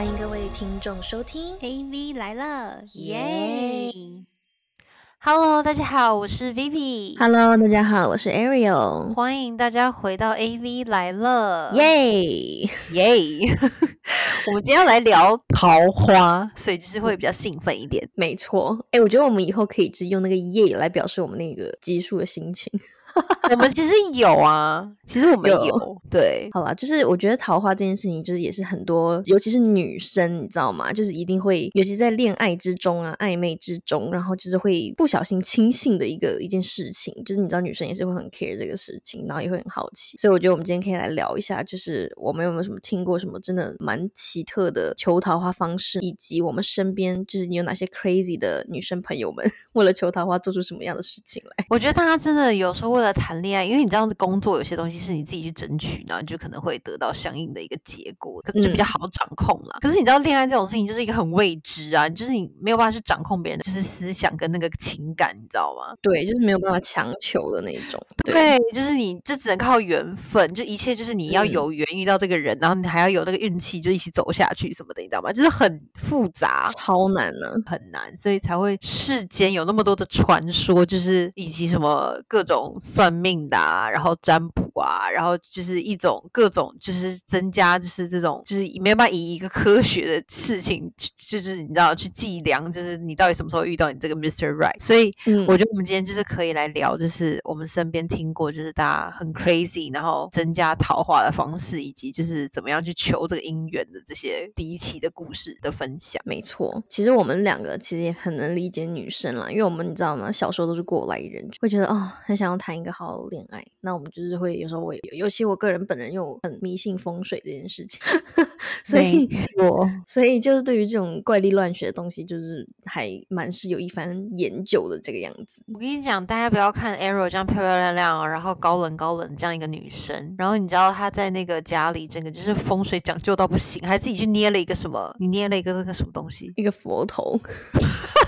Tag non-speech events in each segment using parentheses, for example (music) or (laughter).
欢迎各位听众收听 AV 来了，耶！Hello，大家好，我是 Vivi。Hello，大家好，我是 Ariel，欢迎大家回到 AV 来了，耶！耶！(laughs) 我们今天要来聊桃花，所以就是会比较兴奋一点。没错，哎，我觉得我们以后可以只用那个耶来表示我们那个激素的心情。(laughs) 我们其实有啊，其实我们有有，对，好啦，就是我觉得桃花这件事情，就是也是很多，尤其是女生，你知道吗？就是一定会，尤其在恋爱之中啊，暧昧之中，然后就是会不小心轻信的一个一件事情，就是你知道女生也是会很 care 这个事情，然后也会很好奇，所以我觉得我们今天可以来聊一下，就是我们有没有什么听过什么真的蛮奇特的求桃花方式，以及我们身边就是你有哪些 crazy 的女生朋友们 (laughs) 为了求桃花做出什么样的事情来。我觉得大家真的有时候为了谈恋爱，因为你知道工作有些东西是你自己去争取，然后你就可能会得到相应的一个结果，可是就比较嗯好掌控了。可是你知道恋爱这种事情就是一个很未知啊，就是你没有办法去掌控别人就是思想跟那个情感，你知道吗？对，就是没有办法强求的那一种。对，就是你这只能靠缘分，就一切就是你要嗯有缘遇到这个人，然后你还要有那个运气，就一起走下去什么的，你知道吗？就是很复杂。超难呢、很难，所以才会世间有那么多的传说，就是以及什么各种算命的，然后占卜啊，然后就是一种各种就是增加就是这种就是没有办法以一个科学的事情，就是你知道去计量，就是你到底什么时候遇到你这个 Mr. Right，所以嗯我觉得我们今天就是可以来聊，就是我们身边听过，就是大家很 crazy，然后增加桃花的方式，以及就是怎么样去求这个姻缘的这些离奇的故事的分享。没错，其实我们两个其实也很能理解女生啦，因为我们你知道吗？小时候都是过来人，会觉得哦，很想要谈一个好好的恋爱。那我们就是会有时候我也尤其我个人本人又很迷信风水这件事情，(laughs) 所以我，(laughs) 所以就是对于这种怪力乱学的东西，就是还蛮是有一番研究的这个样子。我跟你讲，大家不要看 Arrow 这样漂漂亮亮，然后高冷高冷这样一个女生，然后你知道她在那个家里整个就是风水讲究到不行，还自己去捏了一个什么？你捏了一个那个什么东西？一个佛头，(laughs)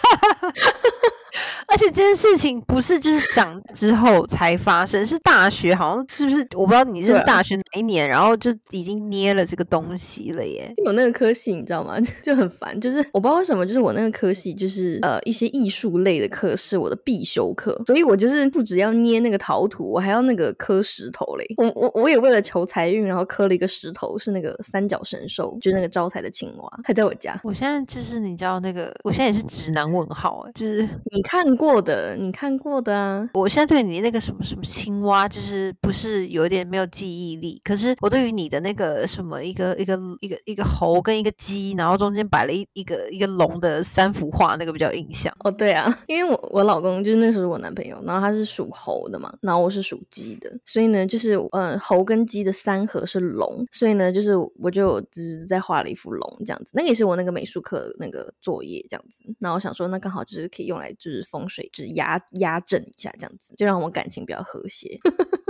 而且这件事情不是就是长之后才发生，是大学好像是不是？我不知道你是大学哪一年，然后就已经捏了这个东西了耶。有那个科系，你知道吗？(laughs) 就很烦。就是我不知道为什么，就是我那个科系，就是呃一些艺术类的课是我的必修课，所以我就是不只要捏那个陶土，我还要那个磕石头嘞。我我我也为了求财运，然后磕了一个石头，是那个三角神兽，就是那个招财的青蛙，还在我家。我现在就是你知道那个，我现在也是直男问号哎，就是你看过的，你看过的啊。我现在对你那个什么什么青蛙，就是不是有点没有记忆力，可是我对于你的那个什么一个一个一个一个猴跟一个鸡，然后中间摆了一一个一个龙的三幅画，那个比较有印象。哦，对啊，因为我我老公就是那时候是我男朋友，然后他是属猴的嘛，然后我是属鸡的，所以呢，就是呃猴跟鸡的三合是龙，所以呢，就是我就只是在画了一幅龙这样子，那个也是我那个美术课那个作业这样子，然后我想说那刚好就是可以用来就是风水，质压压正一下这样子，就让我们感情比较和谐。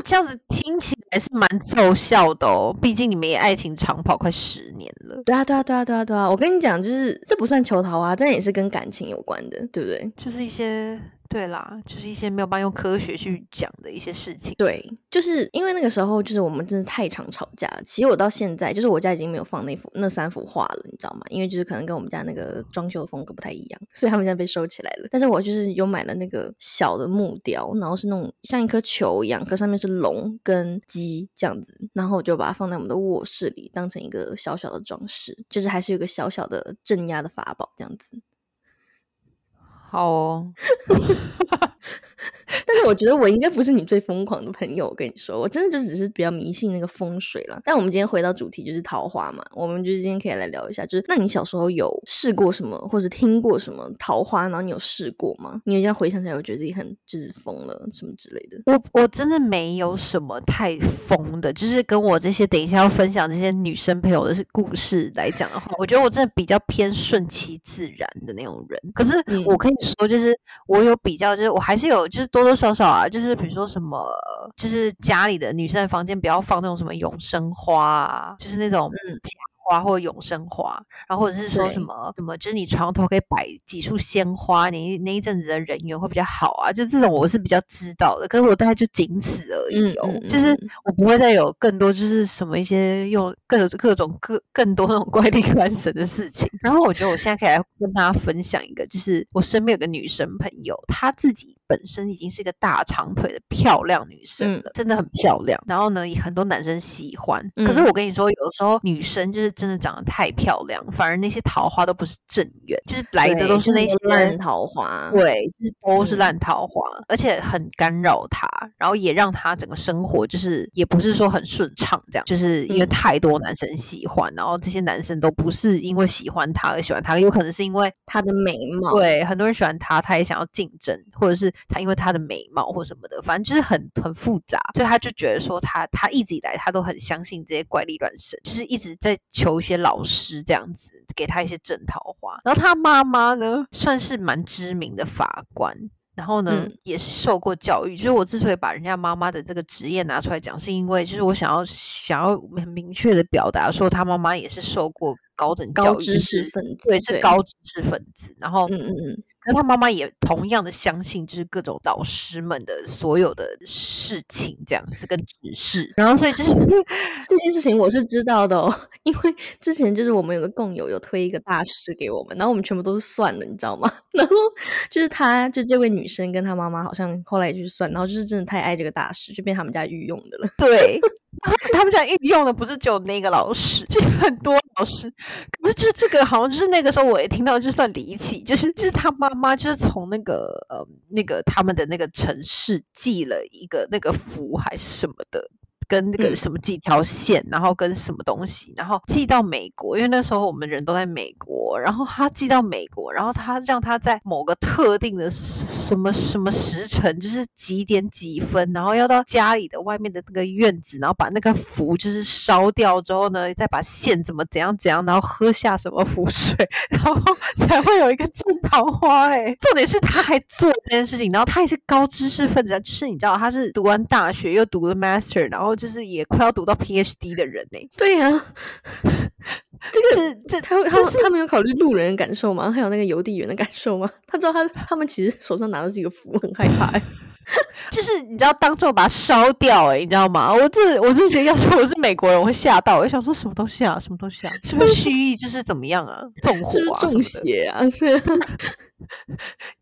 这样子听起来是蛮奏效的哦，毕竟你们也爱情长跑快十年了，对啊，对啊，对啊，对啊，对啊，我跟你讲，就是这不算求桃花，但也是跟感情有关的，对不对？就是一些对啦，就是一些没有办法用科学去讲的一些事情。对，就是因为那个时候，就是我们真的太常吵架了。其实我到现在，就是我家已经没有放那幅那三幅画了，你知道吗？因为就是可能跟我们家那个装修的风格不太一样，所以他们现在被收起来了。但是我就是有买了那个小的木雕，然后是那种像一颗球一样，可上面是龙跟鸡这样子，然后我就把它放在我们的卧室里，当成一个小小的装饰，就是还是有个小小的镇压的法宝这样子。好哦，(laughs) 但是我觉得我应该不是你最疯狂的朋友，我跟你说，我真的就只是比较迷信那个风水了。但我们今天回到主题，就是桃花嘛，我们就是今天可以来聊一下，就是那你小时候有试过什么，或者听过什么桃花，然后你有试过吗？你有这样回想起来，我觉得自己很就是疯了什么之类的。我我真的没有什么太疯的，就是跟我这些等一下要分享这些女生朋友的故事来讲的话，我觉得我真的比较偏顺其自然的那种人。可是嗯我可以说，就是我有比较，就是我还是有，就是多多少少啊，就是比如说什么，就是家里的女生的房间不要放那种什么永生花啊，就是那种嗯假花或永生花，然后或者是说什么什么，就是你床头可以摆几束鲜花，你那一阵子的人缘会比较好啊。就这种我是比较知道的，可是我大概就仅此而已哦。就是我不会再有更多，就是什么一些用各各种各更多那种怪力乱神的事情。然后我觉得我现在可以来跟大家分享一个，就是我身边有个女生朋友，她自己。本身已经是一个大长腿的漂亮女生了，真的很漂亮。然后呢，也很多男生喜欢。可是我跟你说，有时候女生就是真的长得太漂亮，反而那些桃花都不是正缘，就是来的都是那些烂桃花。对，就是都是烂桃花，而且很干扰她，然后也让她整个生活就是也不是说很顺畅。这样，就是因为太多男生喜欢，然后这些男生都不是因为喜欢她而喜欢她，有可能是因为她的美貌。对，很多人喜欢她，她也想要竞争，或者是。他因为他的美貌或什么的，反正就是很很复杂，所以他就觉得说他他一直以来他都很相信这些怪力乱神，就是一直在求一些老师这样子给他一些正桃花。然后他妈妈呢，算是蛮知名的法官，然后呢也是受过教育。就是我之所以把人家妈妈的这个职业拿出来讲，是因为就是我想要想要很明确的表达说，他妈妈也是受过高等高知识分子，对，是高知识分子。然后嗯嗯嗯。那他妈妈也同样的相信，就是各种导师们的所有的事情这样子跟指示，然后所以就是 (laughs) 这件事情我是知道的哦，(laughs) 因为之前就是我们有个共友有推一个大师给我们，然后我们全部都是算的，你知道吗？(laughs) 然后就是他就这位女生跟她妈妈好像后来也去算，然后就是真的太爱这个大师，就变他们家御用的了。对。(laughs) 他们讲应用的不是只有那个老师，就很多老师。可是就这个，好像就是那个时候我也听到，就算离奇，就是就是他妈妈就是从那个呃那个他们的那个城市寄了一个那个符还是什么的。跟那个什么几条线，然后跟什么东西，然后寄到美国，因为那时候我们人都在美国，然后他寄到美国，然后他让他在某个特定的什么什么时辰，就是几点几分，然后要到家里的外面的那个院子，然后把那个符就是烧掉之后呢，再把线怎么怎样怎样，然后喝下什么符水，(laughs) 然后才会有一个正桃花。哎，重点是他还做这件事情，然后他也是高知识分子，就是你知道他是读完大学又读了 master，然后。就是也快要读到 PhD 的人呢。对呀，(laughs) 这个是这他他他没有考虑路人的感受吗？还有那个邮递员的感受吗？他知道他他们其实手上拿的是一个符，很害怕。(laughs) 就是你知道当众把它烧掉，哎，你知道吗？我这我是觉得，要是我是美国人，我会吓到。我想说什么东西啊？什么东西啊？这么蓄意就是怎么样啊？纵火啊？中邪啊？(laughs)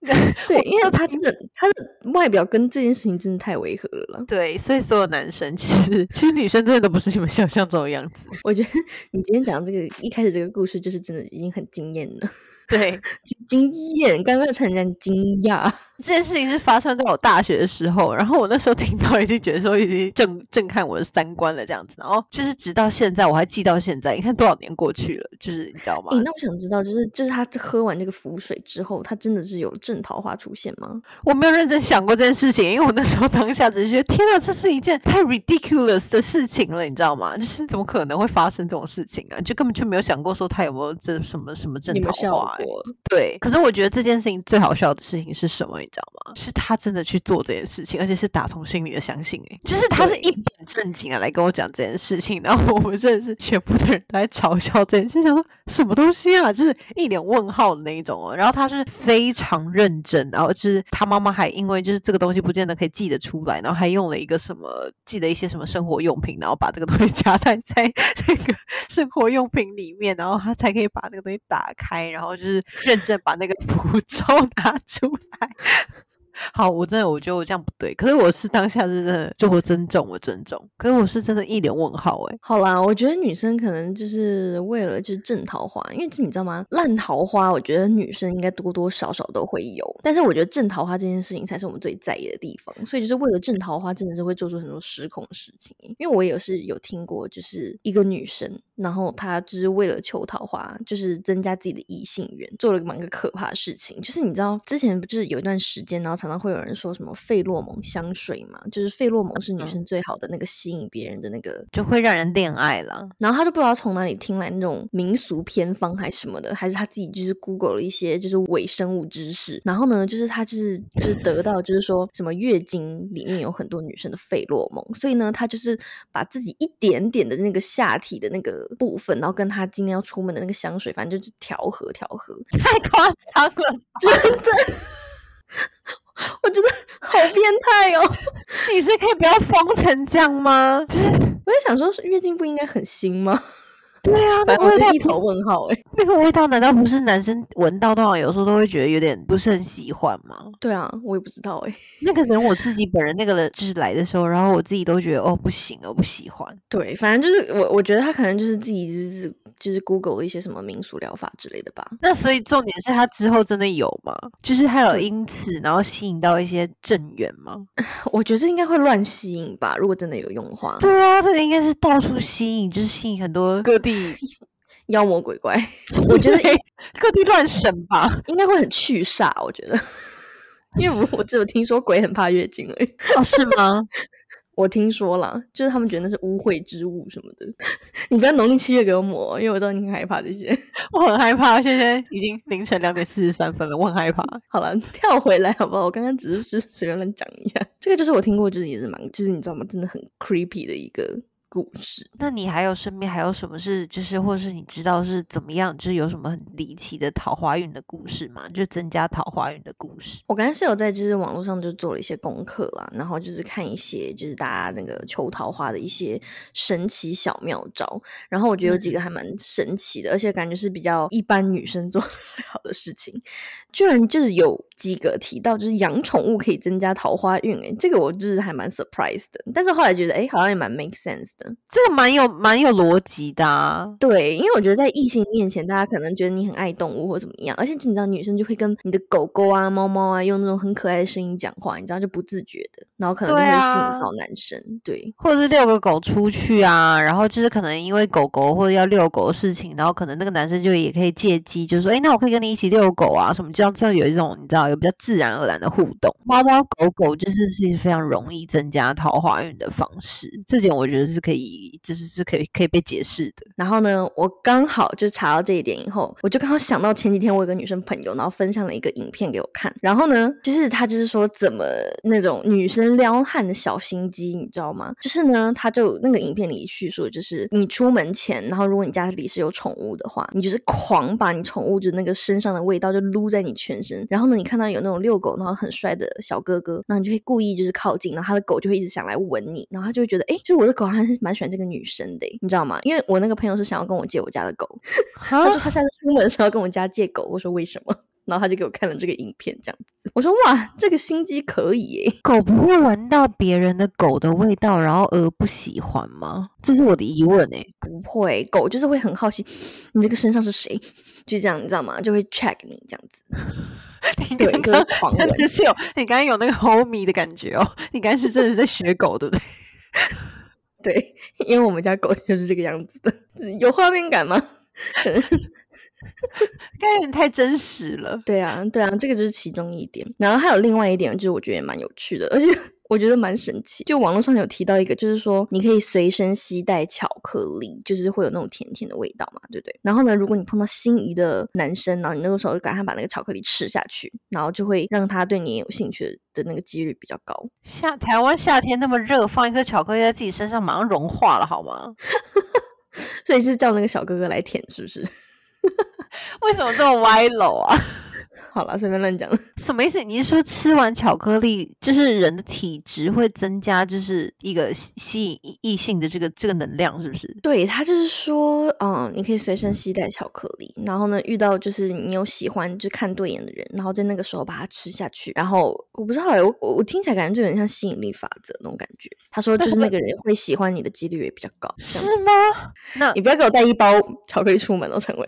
(laughs) 对，因为他真的，他的外表跟这件事情真的太违和了。对，所以所有男生其实，其实女生真的都不是你们想象中的样子。(laughs) 我觉得你今天讲这个一开始这个故事，就是真的已经很惊艳了。对，(laughs) 惊艳，(laughs) 刚刚才讲惊讶。(laughs) 这件事情是发生在我大学的时候，然后我那时候听到已经觉得说已经震震撼我的三观了，这样子。然后就是直到现在，我还记到现在。你看多少年过去了，就是你知道吗？那我想知道，就是就是他喝完这个符水之后，他真的是有正桃花出现吗？我没有认真想过这件事情，因为我那时候当下只是觉得，天哪，这是一件太 ridiculous 的事情了，你知道吗？就是怎么可能会发生这种事情啊？就根本就没有想过说他有没有这什么什么正桃花。对，可是我觉得这件事情最好笑的事情是什么？你知道吗？是他真的去做这件事情，而且是打从心里的相信。哎，就是他是一本正经的来跟我讲这件事情，然后我们真的是全部的人都在嘲笑这件事，想说什么东西啊，就是一脸问号的那一种哦。然后他是非常认真，然后就是他妈妈还因为就是这个东西不见得可以寄得出来，然后还用了一个什么寄了一些什么生活用品，然后把这个东西夹带在那个生活用品里面，然后他才可以把那个东西打开，然后就是认真把那个符 (laughs) 咒拿出来。好，我真的我觉得我这样不对，可是我是当下是真的，就我尊重，我尊重，可是我是真的一脸问号哎。好啦，我觉得女生可能就是为了就是正桃花，因为这你知道吗？烂桃花，我觉得女生应该多多少少都会有，但是我觉得正桃花这件事情才是我们最在意的地方，所以就是为了正桃花，真的是会做出很多失控的事情。因为我也是有听过，就是一个女生，然后她就是为了求桃花，就是增加自己的异性缘，做了蛮个可怕的事情。就是你知道之前不就是有一段时间，然后常常会有人说什么费洛蒙香水嘛，就是费洛蒙是女生最好的那个吸引别人的那个，就会让人恋爱了。然后他就不知道从哪里听来那种民俗偏方还是什么的，还是他自己就是 Google 了一些就是伪生物知识。然后呢，就是他就是就是得到就是说什么月经里面有很多女生的费洛蒙，所以呢，他就是把自己一点点的那个下体的那个部分，然后跟他今天要出门的那个香水，反正就是调和调和，太夸张了，(laughs) 真的。我觉得好变态哦！你是可以不要疯成这样吗？就是我在想说，月经不应该很腥吗？对啊，(laughs) 那个味道一头问号哎、(laughs) 那个味道难道不是男生闻到的话，有时候都会觉得有点不是很喜欢吗？对啊，我也不知道哎、(laughs) 那个人我自己本人那个人就是来的时候，然后我自己都觉得哦不行，我不喜欢。对，反正就是我，我觉得他可能就是自己就是就是 Google 了一些什么民俗疗法之类的吧。那所以重点是他之后真的有吗？就是他有因此然后吸引到一些正缘吗？我觉得这应该会乱吸引吧，如果真的有用的话，对啊，这个应该是到处吸引，就是吸引很多各地，(laughs) 妖魔鬼怪，(laughs) 我觉得对各地乱神吧。应该会很去煞。我觉得，因为我我只有听说鬼很怕月经而已。哦，是吗？(laughs) 我听说了，就是他们觉得那是污秽之物什么的。你不要农历七月给我抹，因为我知道你很害怕这些。我很害怕，现在已经凌晨两点四十三分了，我很害怕。好了，跳回来好不好？我刚刚只是随便乱讲一下，这个就是我听过，就是也是蛮，就是你知道吗？真的很 creepy 的一个故事。那你还有身边还有什么是就是或者是你知道是怎么样，就是有什么很离奇的桃花运的故事吗？就增加桃花运的故事。我刚才是有在就是网络上就做了一些功课啦，然后就是看一些就是大家那个求桃花的一些神奇小妙招，然后我觉得有几个还蛮神奇的，而且感觉是比较一般女生做 (laughs) 不了的事情，居然就是有几个提到就是养宠物可以增加桃花运，诶，这个我就是还蛮 surprise 的，但是后来觉得诶，好像也蛮 make sense 的，这个蛮有蛮有逻辑的、啊。对，因为我觉得在异性面前，大家可能觉得你很爱动物或怎么样，而且你知道女生就会跟你的狗狗啊、猫猫啊用那种很可爱的声音讲话，你知道就不自觉的，然后可能就会吸啊引到男生。对，或者是遛个狗出去啊，然后就是可能因为狗狗或者要遛狗的事情，然后可能那个男生就也可以借机就说，哎，那我可以跟你一起遛狗啊，什么这样这样有一种你知道有比较自然而然的互动。猫猫狗狗就是是非常容易增加桃花运的方式，这点我觉得是可以，就是是可以可以被解释的。然后呢，我刚好就查到这一点以后，我就刚好想到前几天我有个女生朋友，然后分享了一个影片给我看。然后呢，就是她就是说怎么那种女生撩汉的小心机，你知道吗？就是呢，她就那个影片里叙述，就是你出门前，然后如果你家里是有宠物的话，你就是狂把你宠物的那个身上的味道就撸在你全身。然后呢，你看到有那种遛狗然后很帅的小哥哥，那你就会故意就是靠近，然后他的狗就会一直想来闻你，然后他就会觉得，哎，就是我的狗还是蛮喜欢这个女生的，你知道吗？因为我那个朋友是想要跟我借我家的狗，他说他下次出门的时候要跟我家借狗，我说为什么？然后他就给我看了这个影片，这样子，我说哇，这个心机可以耶！狗不会闻到别人的狗的味道，然后而不喜欢吗？这是我的疑问诶、不会，狗就是会很好奇你这个身上是谁，就这样，你知道吗？就会 check 你这样子，(laughs) 对，你刚就会刚狂 (laughs) 闻。是有，你刚刚有那个 homie 的感觉哦，你刚刚是真的是在学狗，对不对？对，(laughs) 因为我们家狗就是这个样子的，有画面感吗？(laughs) 可能 (laughs) 刚刚有点太真实了。对啊，对啊，这个就是其中一点。然后还有另外一点，就是我觉得也蛮有趣的，而且我觉得蛮神奇。就网络上有提到一个，就是说你可以随身携带巧克力，就是会有那种甜甜的味道嘛，对不对？然后呢，如果你碰到心仪的男生，然后你那个时候就赶快把那个巧克力吃下去，然后就会让他对你有兴趣的那个几率比较高。夏台湾夏天那么热，放一颗巧克力在自己身上，马上融化了，好吗？(laughs) 所以是叫那个小哥哥来舔，是不是？(laughs) 为什么这么歪楼啊？(laughs) 好了，随便乱讲。(laughs) 什么意思？你是说吃完巧克力，就是人的体质会增加，就是一个吸吸引异异性的这个这个能量，是不是？对他就是说，嗯，你可以随身携带巧克力，然后呢，遇到就是你有喜欢就看对眼的人，然后在那个时候把它吃下去，然后我不知道哎，我我我听起来感觉就有点像吸引力法则那种感觉。他说，就是那个人会喜欢你的几率也比较高。是吗？那你不要给我带一包巧克力出门哦，陈伟。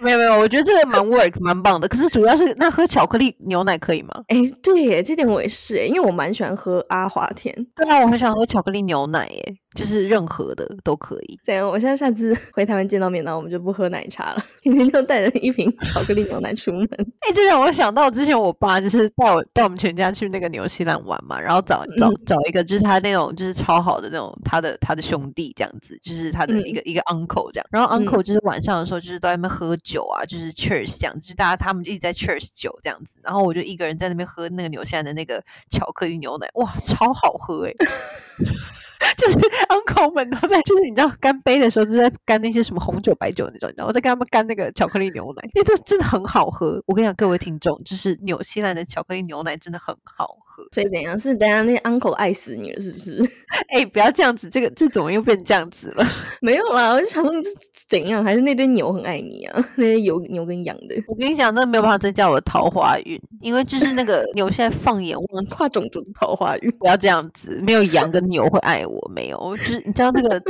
没有没有，我觉得这个蛮 (laughs) work 蛮棒的。可是主要是那喝巧克力牛奶可以吗？哎，对耶，这点我也是哎，因为我蛮喜欢喝阿华田。对啊，我很喜欢喝巧克力牛奶耶，就是任何的都可以。怎样？我现在下次 (laughs) 回台湾见到面，然后我们就不喝奶茶了，(laughs) 今天就带着一瓶巧克力牛奶出门。哎、这让我想到之前我爸就是带我带我们全家去那个纽西兰玩嘛，然后找找嗯找一个就是他那种就是超好的那种他的他的兄弟这样子，就是他的一个、一个 uncle 这样，然后 uncle 就是晚上的时候就是都在那边喝酒啊，就是 cheers 这样，就是大家他们就一直在 cheers 酒这样子，然后我就一个人在那边喝那个纽西兰的那个巧克力牛奶，哇，超好喝诶、(laughs) 就是 uncle 们都在，就是你知道干杯的时候，就在干那些什么红酒、白酒那种，你知道，我在跟他们干那个巧克力牛奶，因为这真的很好喝。我跟你讲，各位听众，就是纽西兰的巧克力牛奶真的很好喝。所以怎样？是等下那 uncle 爱死你了，是不是？(laughs) 哎，不要这样子，这个这怎么又变这样子了？(laughs) 没有啦，我就想说你是怎样，还是那堆牛很爱你啊？(laughs) 那些牛牛跟羊的。我跟你讲，那没有办法增加我的桃花运，因为就是那个牛现在放眼望跨种族的桃花运，不要这样子，没有羊跟牛会爱我，没有，就是你知道那个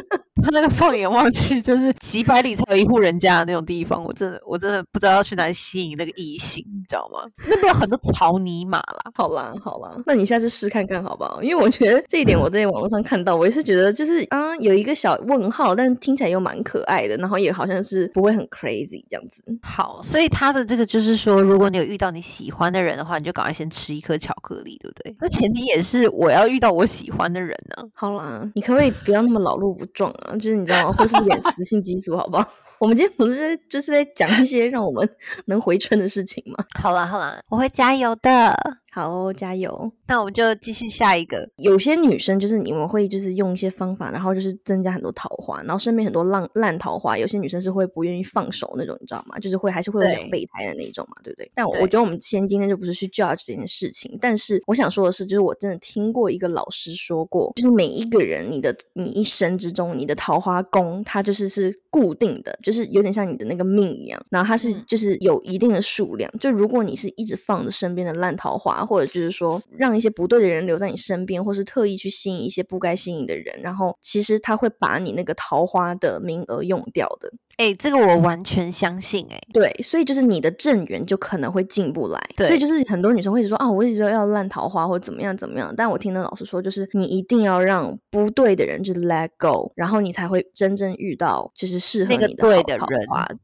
他那个放眼望去就是几百里才有一户人家的那种地方，我真的我真的不知道要去哪里吸引那个异性，你知道吗？那边有很多草泥马啦。好啦好啦，那你下次试看看好不好？因为我觉得这一点我在网络上看到，我也是觉得就是啊有一个小问号，但是听起来又蛮可爱的，然后也好像是不会很 crazy 这样子。好，所以他的这个就是说，如果你有遇到你喜欢的人的话，你就赶快先吃一颗巧克力，对不对？那前提也是我要遇到我喜欢的人呢。好啦，你可不可以不要那么老路不撞啊？就是你知道吗？恢复点雌性激素好不好？我们今天不是就是在讲一些让我们 (laughs) 能回春的事情吗？好啦好啦，我会加油的。好，加油！那我们就继续下一个。有些女生就是你们会就是用一些方法，然后就是增加很多桃花，然后身边很多烂烂桃花。有些女生是会不愿意放手那种，你知道吗？就是会还是会有两备胎的那种嘛，对不对？但我觉得我们先今天就不是去 judge 这件事情，但是我想说的是，就是我真的听过一个老师说过，就是每一个人你的你一生之中，你的桃花宫它就是是固定的，就是有点像你的那个命一样，然后它是就是有一定的数量。就如果你是一直放着身边的烂桃花。或者就是说，让一些不对的人留在你身边，或是特意去吸引一些不该吸引的人，然后其实他会把你那个桃花的名额用掉的。哎，这个我完全相信。哎，对，所以就是你的正缘就可能会进不来。所以就是很多女生会说啊，我一直说要烂桃花或怎么样怎么样，但我听那老师说，就是你一定要让不对的人就 let go，然后你才会真正遇到就是适合你的对的人。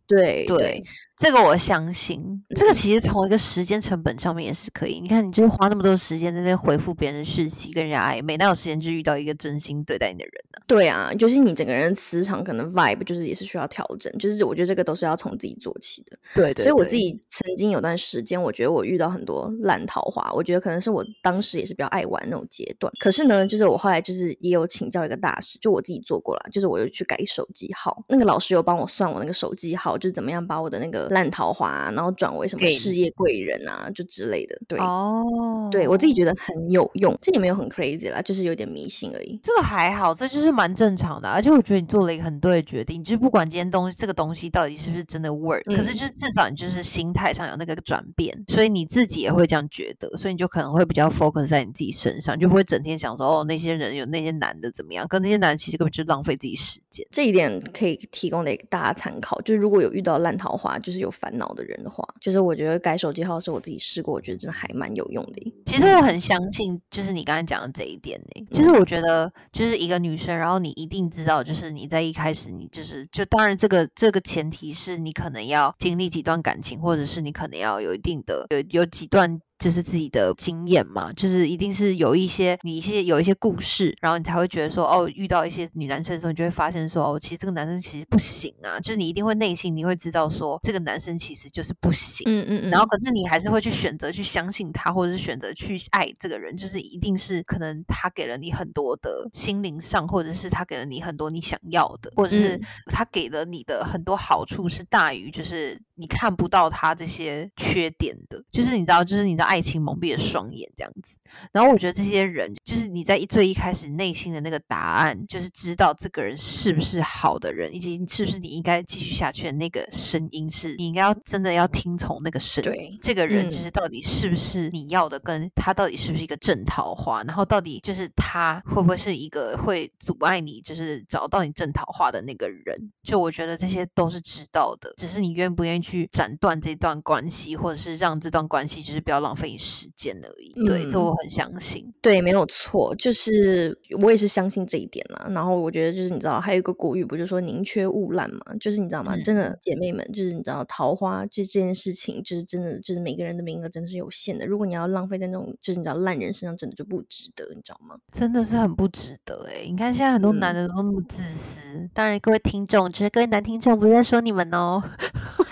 对对。这个我相信，这个其实从一个时间成本上面也是可以。你看，你就是花那么多时间在那边回复别人的讯息，跟人家暧昧，哪有时间去遇到一个真心对待你的人呢？对啊，就是你整个人磁场可能 vibe 就是也是需要调整，就是我觉得这个都是要从自己做起的。对对。所以我自己曾经有段时间，我觉得我遇到很多烂桃花，我觉得可能是我当时也是比较爱玩那种阶段。可是呢，就是我后来就是也有请教一个大师，就我自己做过了，就是我又去改手机号，那个老师有帮我算我那个手机号，就是怎么样把我的那个烂桃花。然后转为什么事业贵人啊，就之类的。对哦，对我自己觉得很有用，这也没有很 crazy 啦，就是有点迷信而已。这个还好，这就是蛮正常的。而且我觉得你做了一个很对的决定，就是不管今天东西这个东西到底是不是真的 work，可是就是至少你就是心态上有那个转变，所以你自己也会这样觉得，所以你就可能会比较 focus 在你自己身上，就不会整天想说哦那些人有那些男的怎么样，跟那些男的其实根本就浪费自己时间。这一点可以提供给大家参考，就是如果有遇到烂桃花，就是有烦恼的人。的话，就是我觉得改手机号是我自己试过，我觉得真的还蛮有用的。其实我很相信，就是你刚才讲的这一点呢。就是我觉得，就是一个女生，然后你一定知道，就是你在一开始，你就是就当然这个这个前提是你可能要经历几段感情，或者是你可能要有一定的有有几段。就是自己的经验嘛，就是一定是有一些你一些有一些故事，然后你才会觉得说，哦，遇到一些女男生的时候，你就会发现说，哦，其实这个男生其实不行啊，就是你一定会内心你会知道说，这个男生其实就是不行，嗯嗯嗯，然后可是你还是会去选择去相信他，或者是选择去爱这个人，就是一定是可能他给了你很多的心灵上，或者是他给了你很多你想要的，或者是他给了你的很多好处是大于就是你看不到他这些缺点的，就是你知道，就是你知道。爱情蒙蔽了双眼，这样子。然后我觉得这些人，就是你在一最一开始内心的那个答案，就是知道这个人是不是好的人，以及是不是你应该继续下去的那个声音，是你应该要真的要听从那个声音。这个人就是到底是不是你要的，跟他到底是不是一个正桃花，然后到底就是他会不会是一个会阻碍你，就是找到你正桃花的那个人。就我觉得这些都是知道的，只是你愿不愿意去斩断这段关系，或者是让这段关系就是不要浪费时间而已。对，这我很。相信对，没有错，就是我也是相信这一点啦。然后我觉得，就是你知道，还有一个古语，不就说宁缺毋滥嘛？就是你知道吗？真的，姐妹们，就是你知道，桃花这这件事情，就是真的，就是每个人的名额真的是有限的。如果你要浪费在那种，就是你知道烂人身上，真的就不值得，你知道吗？真的是很不值得哎！你看现在很多男的都那么自私。当然，各位听众，就是各位男听众，不是在说你们哦。(laughs)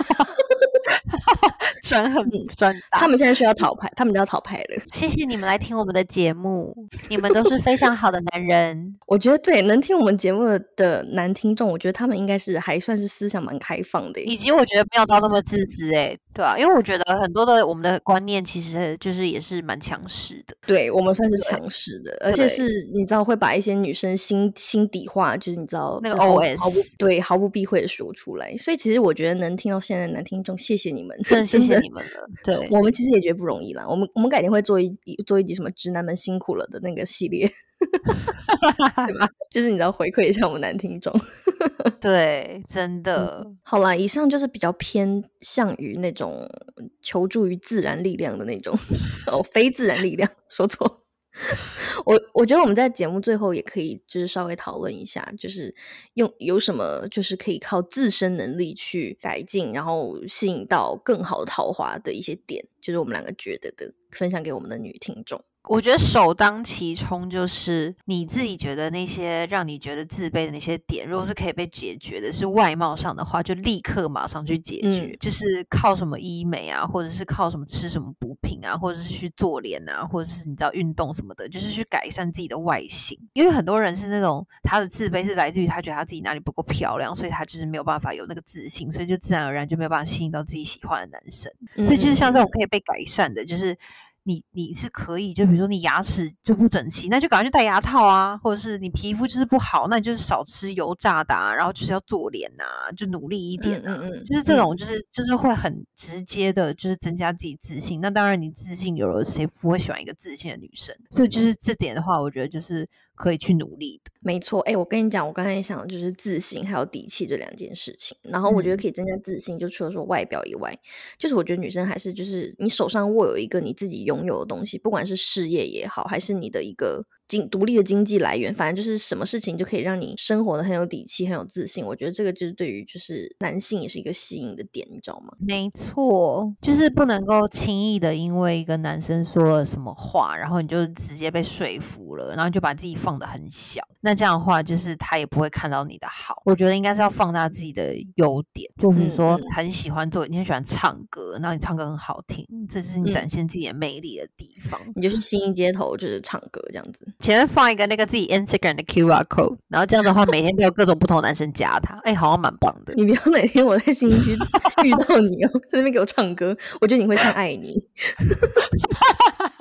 转很转大。他们现在需要讨牌，他们就要讨牌了。谢谢你们来听我们的节目，你们都是非常好的男人。(laughs) 我觉得对，能听我们节目的男听众，我觉得他们应该是还算是思想蛮开放的，以及我觉得没有到那么自私哎，对啊，因为我觉得很多的我们的观念其实就是也是蛮强势的。对我们算是强势的，而且是你知道会把一些女生心心底话，就是你知道那个 OS 毫不对毫不避讳的说出来。所以其实我觉得能听到现在的男听众，谢谢你们，真的谢谢你们了。对我们其实也觉得不容易啦。我们我们改天会做一做一集什么直男们辛苦了的那个系列，(laughs) 对吧？就是你知道回馈一下我们男听众。(laughs) 对，真的。好啦，以上就是比较偏向于那种求助于自然力量的那种 (laughs) 哦，非自然力量，说错。我我觉得我们在节目最后也可以就是稍微讨论一下，就是用有什么就是可以靠自身能力去改进，然后吸引到更好的桃花的一些点，就是我们两个觉得的，分享给我们的女听众。我觉得首当其冲就是你自己觉得那些让你觉得自卑的那些点，如果是可以被解决的，是外貌上的话，就立刻马上去解决，就是靠什么医美啊，或者是靠什么吃什么补品啊，或者是去做脸啊，或者是你知道运动什么的，就是去改善自己的外形。因为很多人是那种他的自卑是来自于他觉得他自己哪里不够漂亮，所以他就是没有办法有那个自信，所以就自然而然就没有办法吸引到自己喜欢的男生。所以就是像这种可以被改善的，就是。你你是可以，就比如说你牙齿就不整齐，那就赶快去戴牙套啊，或者是你皮肤就是不好，那你就是少吃油炸的，啊然后就是要做脸啊，就努力一点啊，就是这种就是就是会很直接的，就是增加自己自信。那当然你自信有了，谁不会喜欢一个自信的女生？所以就是这点的话，我觉得就是。可以去努力的，没错。哎，我跟你讲，我刚才想的就是自信还有底气这两件事情。然后我觉得可以增加自信，就除了说外表以外，就是我觉得女生还是就是你手上握有一个你自己拥有的东西，不管是事业也好，还是你的一个。经独立的经济来源，反正就是什么事情就可以让你生活的很有底气、很有自信。我觉得这个就是对于就是男性也是一个吸引的点，你知道吗？没错，就是不能够轻易的因为一个男生说了什么话，然后你就直接被说服了，然后就把自己放的很小。那这样的话，就是他也不会看到你的好。我觉得应该是要放大自己的优点，就比如说很喜欢做，你很喜欢唱歌，然后你唱歌很好听，这是你展现自己的魅力的地方。你就是新一街头，就是唱歌这样子。前面放一个那个自己 Instagram 的 QR code，然后这样的话，每天都有各种不同男生加他，(laughs) 哎，好像蛮棒的。你不要哪天我在新一区遇到你哦，在那边给我唱歌，我觉得你会唱《爱你》。(laughs)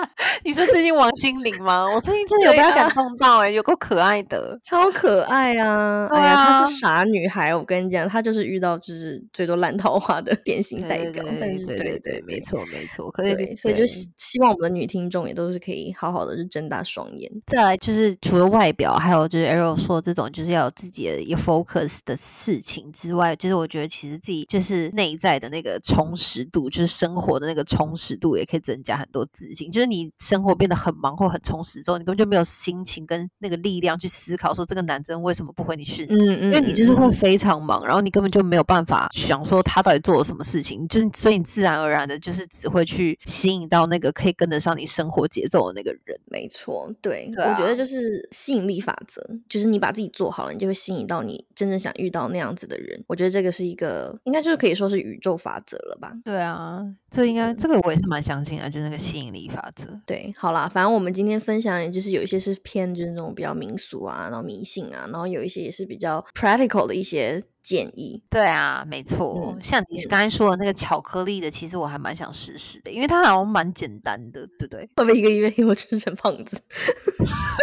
你说最近王心凌吗？我最近真的有被她感动到，哎，有够可爱的，超可爱啊！哎呀，她是傻女孩，我跟你讲，她就是遇到就是最多烂桃花的典型代表。对对对对，没错没错，可以，所以就希望我们的女听众也都是可以好好的就睁大双眼。再来就是除了外表，还有就是 Arrow 说这种就是要有自己的一个 focus 的事情之外，就是我觉得其实自己就是内在的那个充实度，就是生活的那个充实度，也可以增加很多自信。就是你生活变得很忙或很充实之后，你根本就没有心情跟那个力量去思考说这个男生为什么不回你讯息，因为你就是会非常忙，然后你根本就没有办法想说他到底做了什么事情，就是所以你自然而然的就是只会去吸引到那个可以跟得上你生活节奏的那个人。没错，对。我觉得就是吸引力法则，就是你把自己做好了，你就会吸引到你真正想遇到那样子的人。我觉得这个是一个，应该就是可以说是宇宙法则了吧？对啊，这应该这个我也是蛮相信的，就是那个吸引力法则。对，好啦，反正我们今天分享，也就是有一些是偏就是那种比较民俗啊，然后迷信啊，然后有一些也是比较 practical 的一些。建议对啊，没错。像你刚才说的那个巧克力的，其实我还蛮想试试的，因为它好像蛮简单的，对不对？会不会一个月以后吃成胖子？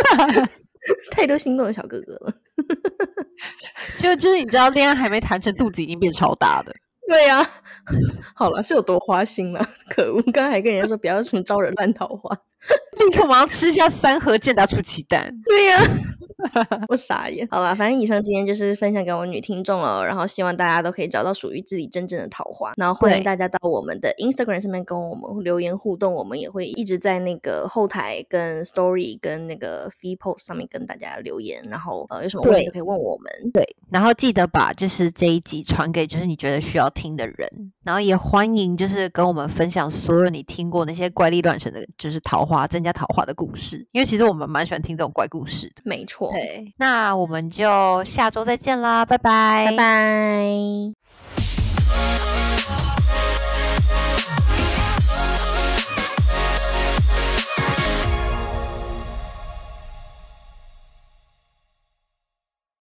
(laughs) 太多心动的小哥哥了。(laughs) 就就是你知道，恋爱还没谈成，肚子已经变超大的。对呀，(laughs) 好了，是有多花心了？可恶！刚刚还跟人家说不要什么招惹烂桃花。立刻马上吃下三盒健达出奇蛋。(laughs) 对呀，(laughs) 我傻眼。好了，反正以上今天就是分享给我们女听众了，然后希望大家都可以找到属于自己真正的桃花。然后欢迎大家到我们的 Instagram 上面跟我们留言互动，我们也会一直在那个后台跟 Story 跟那个 Feed Post 上面跟大家留言。然后呃，有什么问题都可以问我们。对，然后记得把就是这一集传给就是你觉得需要听的人。然后也欢迎就是跟我们分享所有你听过那些怪力乱神的就是桃花增加桃花的故事。因为其实我们蛮喜欢听这种怪故事的。没错。对那我们就下周再见啦拜拜。拜拜。